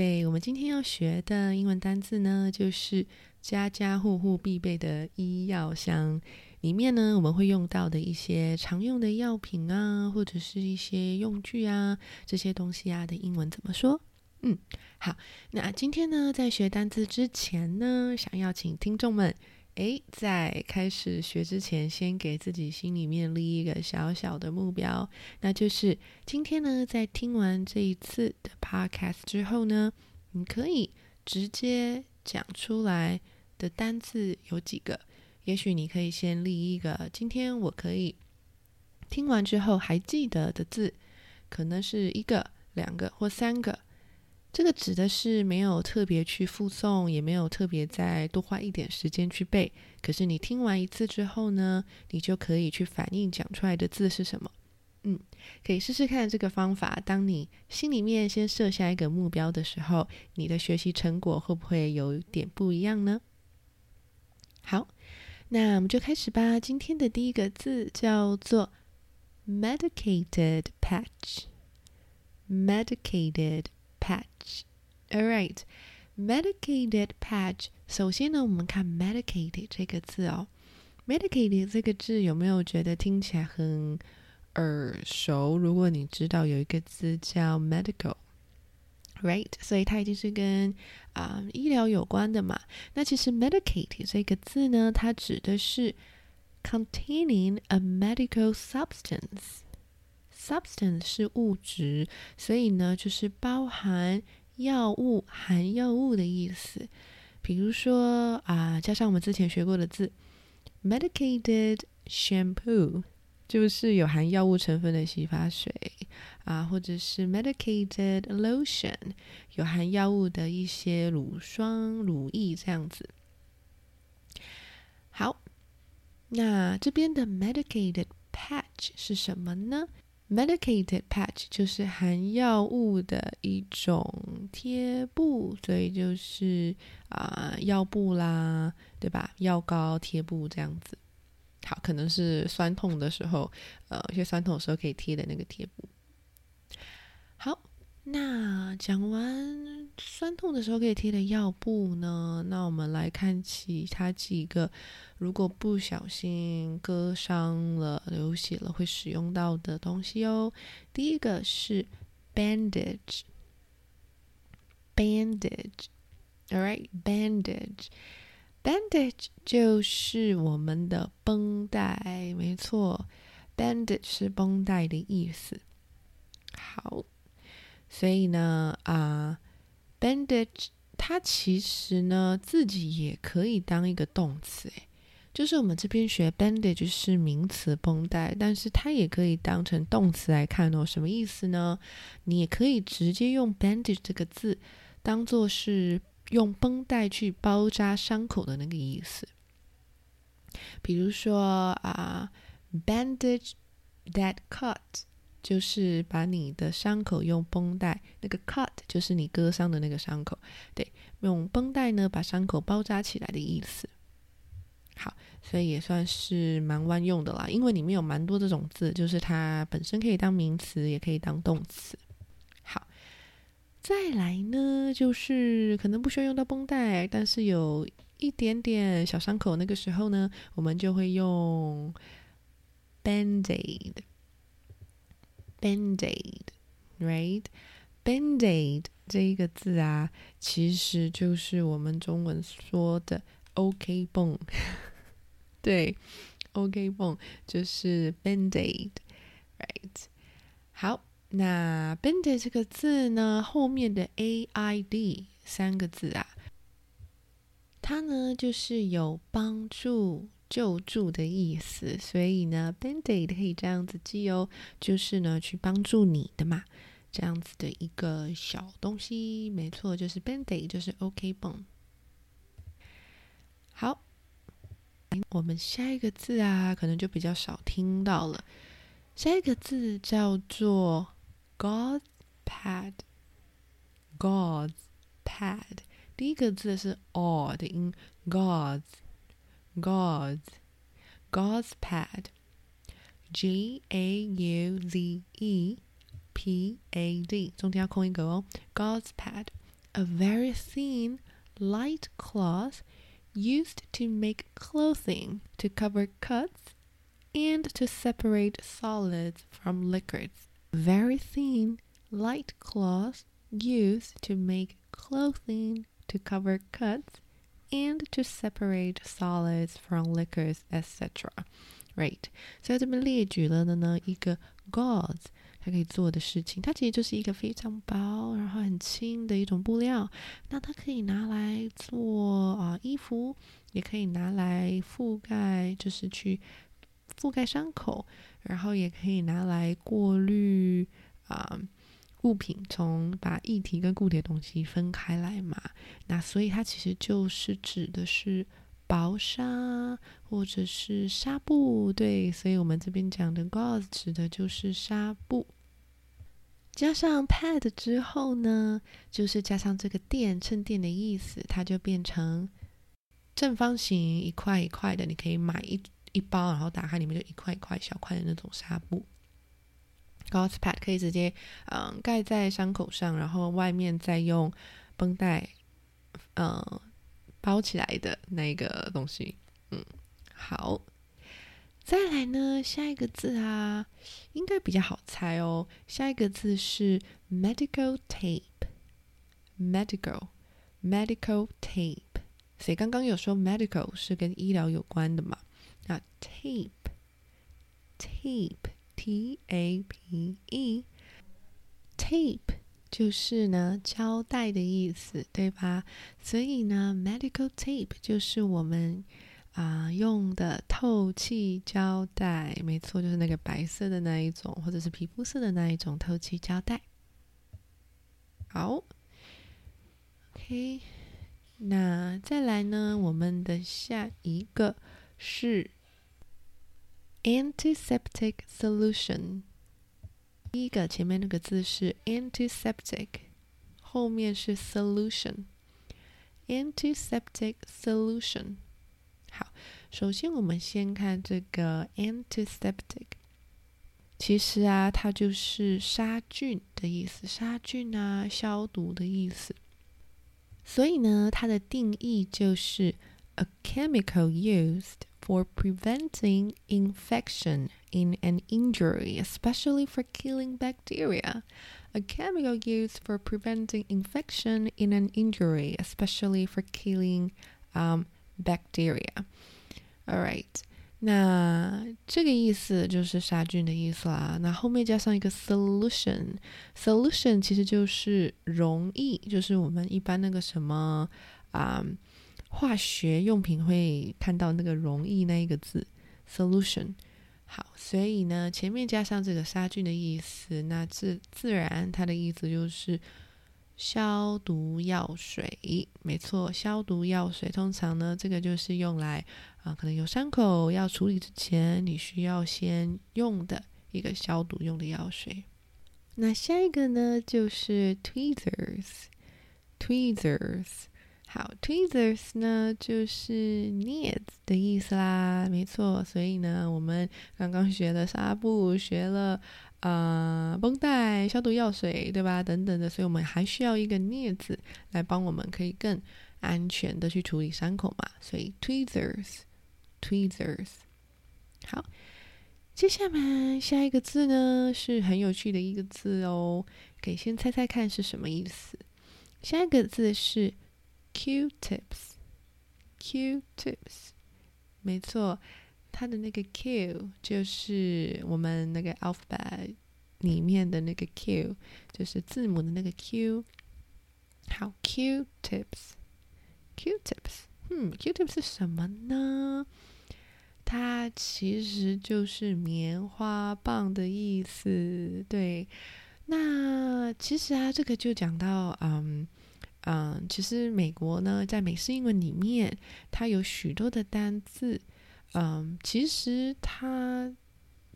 对我们今天要学的英文单字呢，就是家家户户必备的医药箱。里面呢，我们会用到的一些常用的药品啊，或者是一些用具啊，这些东西啊的英文怎么说？嗯，好。那今天呢，在学单字之前呢，想要请听众们。诶，在开始学之前，先给自己心里面立一个小小的目标，那就是今天呢，在听完这一次的 podcast 之后呢，你可以直接讲出来的单字有几个。也许你可以先立一个，今天我可以听完之后还记得的字，可能是一个、两个或三个。这个指的是没有特别去附送，也没有特别再多花一点时间去背。可是你听完一次之后呢，你就可以去反应讲出来的字是什么。嗯，可以试试看这个方法。当你心里面先设下一个目标的时候，你的学习成果会不会有点不一样呢？好，那我们就开始吧。今天的第一个字叫做 medicated patch”，medicated。Patch. All right, medicated patch. 首先呢，我们看 medicated 这个字哦。medicated 这个字有没有觉得听起来很耳熟？如果你知道有一个字叫 medical。Right，所以它一定是跟啊、医疗有关的嘛。那其实 medicated 这个字呢，它指的是 containing a medical substance。Substance 是物质，所以呢，就是包含药物、含药物的意思。比如说啊，加上我们之前学过的字，medicated shampoo 就是有含药物成分的洗发水啊，或者是 medicated lotion 有含药物的一些乳霜、乳液这样子。好，那这边的 medicated patch 是什么呢？Medicated patch 就是含药物的一种贴布，所以就是啊药布啦，对吧？药膏、贴布这样子。好，可能是酸痛的时候，呃，有些酸痛的时候可以贴的那个贴布。好。那讲完酸痛的时候可以贴的药布呢？那我们来看其他几个，如果不小心割伤了、流血了会使用到的东西哦。第一个是 bandage，bandage，all right，bandage，bandage 就是我们的绷带，没错，bandage 是绷带的意思。好。所以呢，啊，bandage 它其实呢自己也可以当一个动词，诶，就是我们这边学 bandage 是名词绷带，但是它也可以当成动词来看哦。什么意思呢？你也可以直接用 bandage 这个字当做是用绷带去包扎伤口的那个意思。比如说啊，bandage that cut。就是把你的伤口用绷带，那个 cut 就是你割伤的那个伤口，对，用绷带呢把伤口包扎起来的意思。好，所以也算是蛮万用的啦，因为里面有蛮多这种字，就是它本身可以当名词，也可以当动词。好，再来呢，就是可能不需要用到绷带，但是有一点点小伤口，那个时候呢，我们就会用 band-aid。Band-aid，right？Band-aid 这一个字啊，其实就是我们中文说的 OK 绷。对，OK 绷就是 Band-aid，right？好，那 Band-aid 这个字呢，后面的 A-I-D 三个字啊，它呢就是有帮助。救助的意思，所以呢，band-aid 可以这样子记哦，就是呢去帮助你的嘛，这样子的一个小东西，没错，就是 band-aid，就是 OK 绷。好，我们下一个字啊，可能就比较少听到了。下一个字叫做 God's pad，God's pad。第一个字是 o 的音 ，God's，God's，God's pad，G A U Z E P A D，中间要空一格哦。God's pad，a very thin light cloth used to make clothing to cover cuts and to separate solids from liquids. Very thin, light cloth used to make clothing to cover cuts and to separate solids from liquids, etc. Right，所以这边列举了的呢一个 gauze 它可以做的事情，它其实就是一个非常薄然后很轻的一种布料。那它可以拿来做啊衣服，也可以拿来覆盖，就是去覆盖伤口，然后也可以拿来过滤啊物品，从把液体跟固体的东西分开来嘛。那所以它其实就是指的是薄纱或者是纱布，对。所以我们这边讲的 gauze 指的就是纱布。加上 pad 之后呢，就是加上这个垫衬垫的意思，它就变成正方形一块一块的，你可以买一。一包，然后打开里面就一块一块小块的那种纱布。Gauze pad 可以直接嗯盖在伤口上，然后外面再用绷带嗯包起来的那个东西。嗯，好，再来呢，下一个字啊，应该比较好猜哦。下一个字是 medical tape，medical medical tape。所以刚刚有说 medical 是跟医疗有关的嘛？那 tape tape T A P E，tape 就是呢胶带的意思，对吧？所以呢，medical tape 就是我们啊用的透气胶带，没错，就是那个白色的那一种，或者是皮肤色的那一种透气胶带。好，OK，那再来呢，我们的下一个是。Antiseptic solution，第一个前面那个字是 antiseptic，后面是 solution。Antiseptic solution，好，首先我们先看这个 antiseptic，其实啊，它就是杀菌的意思，杀菌啊，消毒的意思。所以呢，它的定义就是 a chemical used。for preventing infection in an injury, especially for killing bacteria. A chemical used for preventing infection in an injury, especially for killing um, bacteria. All right. 那这个意思就是杀菌的意思啦。那后面加上一个 solution，solution 其实就是溶液，就是我们一般那个什么啊。Um, 化学用品会看到那个容易那一个字，solution。好，所以呢，前面加上这个杀菌的意思，那自自然它的意思就是消毒药水。没错，消毒药水通常呢，这个就是用来啊，可能有伤口要处理之前，你需要先用的一个消毒用的药水。那下一个呢，就是 tweezers，tweezers。好，tweezers 呢就是镊子的意思啦，没错。所以呢，我们刚刚学了纱布，学了呃绷带、消毒药水，对吧？等等的，所以我们还需要一个镊子来帮我们可以更安全的去处理伤口嘛。所以 tweezers，tweezers。好，接下来下一个字呢是很有趣的一个字哦，可以先猜猜看是什么意思。下一个字是。Q-tips，Q-tips，没错，它的那个 Q 就是我们那个 alphabet 里面的那个 Q，就是字母的那个 Q。好，Q-tips，Q-tips，嗯，Q-tips 是什么呢？它其实就是棉花棒的意思。对，那其实啊，这个就讲到，嗯。嗯，其实美国呢，在美式英文里面，它有许多的单字，嗯，其实它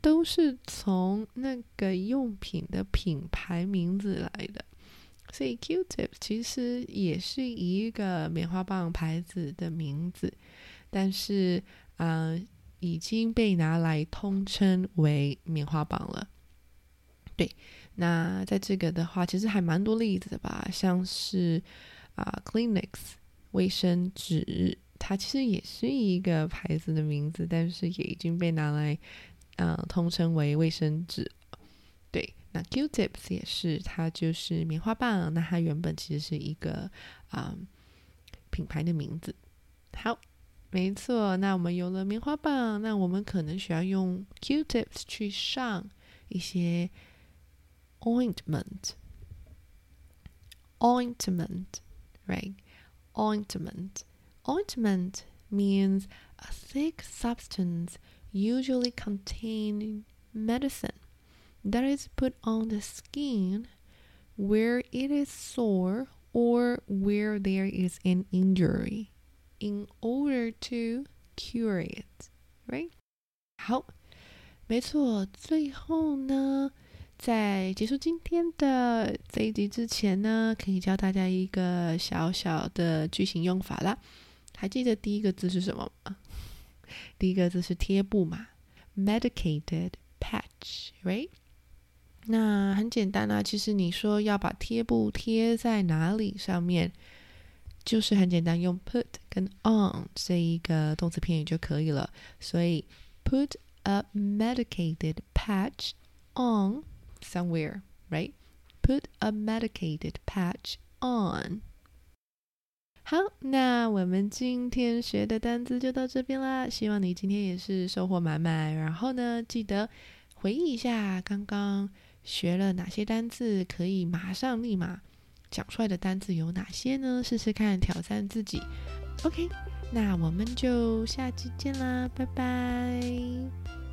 都是从那个用品的品牌名字来的。所以 Q-tip 其实也是一个棉花棒牌子的名字，但是，嗯，已经被拿来通称为棉花棒了。对。那在这个的话，其实还蛮多例子的吧，像是啊，Kleenex 卫生纸，它其实也是一个牌子的名字，但是也已经被拿来嗯通称为卫生纸。对，那 Q-tips 也是，它就是棉花棒，那它原本其实是一个啊品牌的名字。好，没错，那我们有了棉花棒，那我们可能需要用 Q-tips 去上一些。ointment ointment right ointment ointment means a thick substance usually containing medicine that is put on the skin where it is sore or where there is an injury in order to cure it right 好没错最后呢 在结束今天的这一集之前呢，可以教大家一个小小的句型用法啦。还记得第一个字是什么吗？第一个字是贴布嘛，medicated patch，right？那很简单啊，其实你说要把贴布贴在哪里上面，就是很简单，用 put 跟 on 这一个动词片语就可以了。所以 put a medicated patch on。Somewhere, right? Put a medicated patch on. 好，那我们今天学的单词就到这边啦。希望你今天也是收获满满。然后呢，记得回忆一下刚刚学了哪些单词，可以马上立马讲出来的单词有哪些呢？试试看，挑战自己。OK，那我们就下期见啦，拜拜。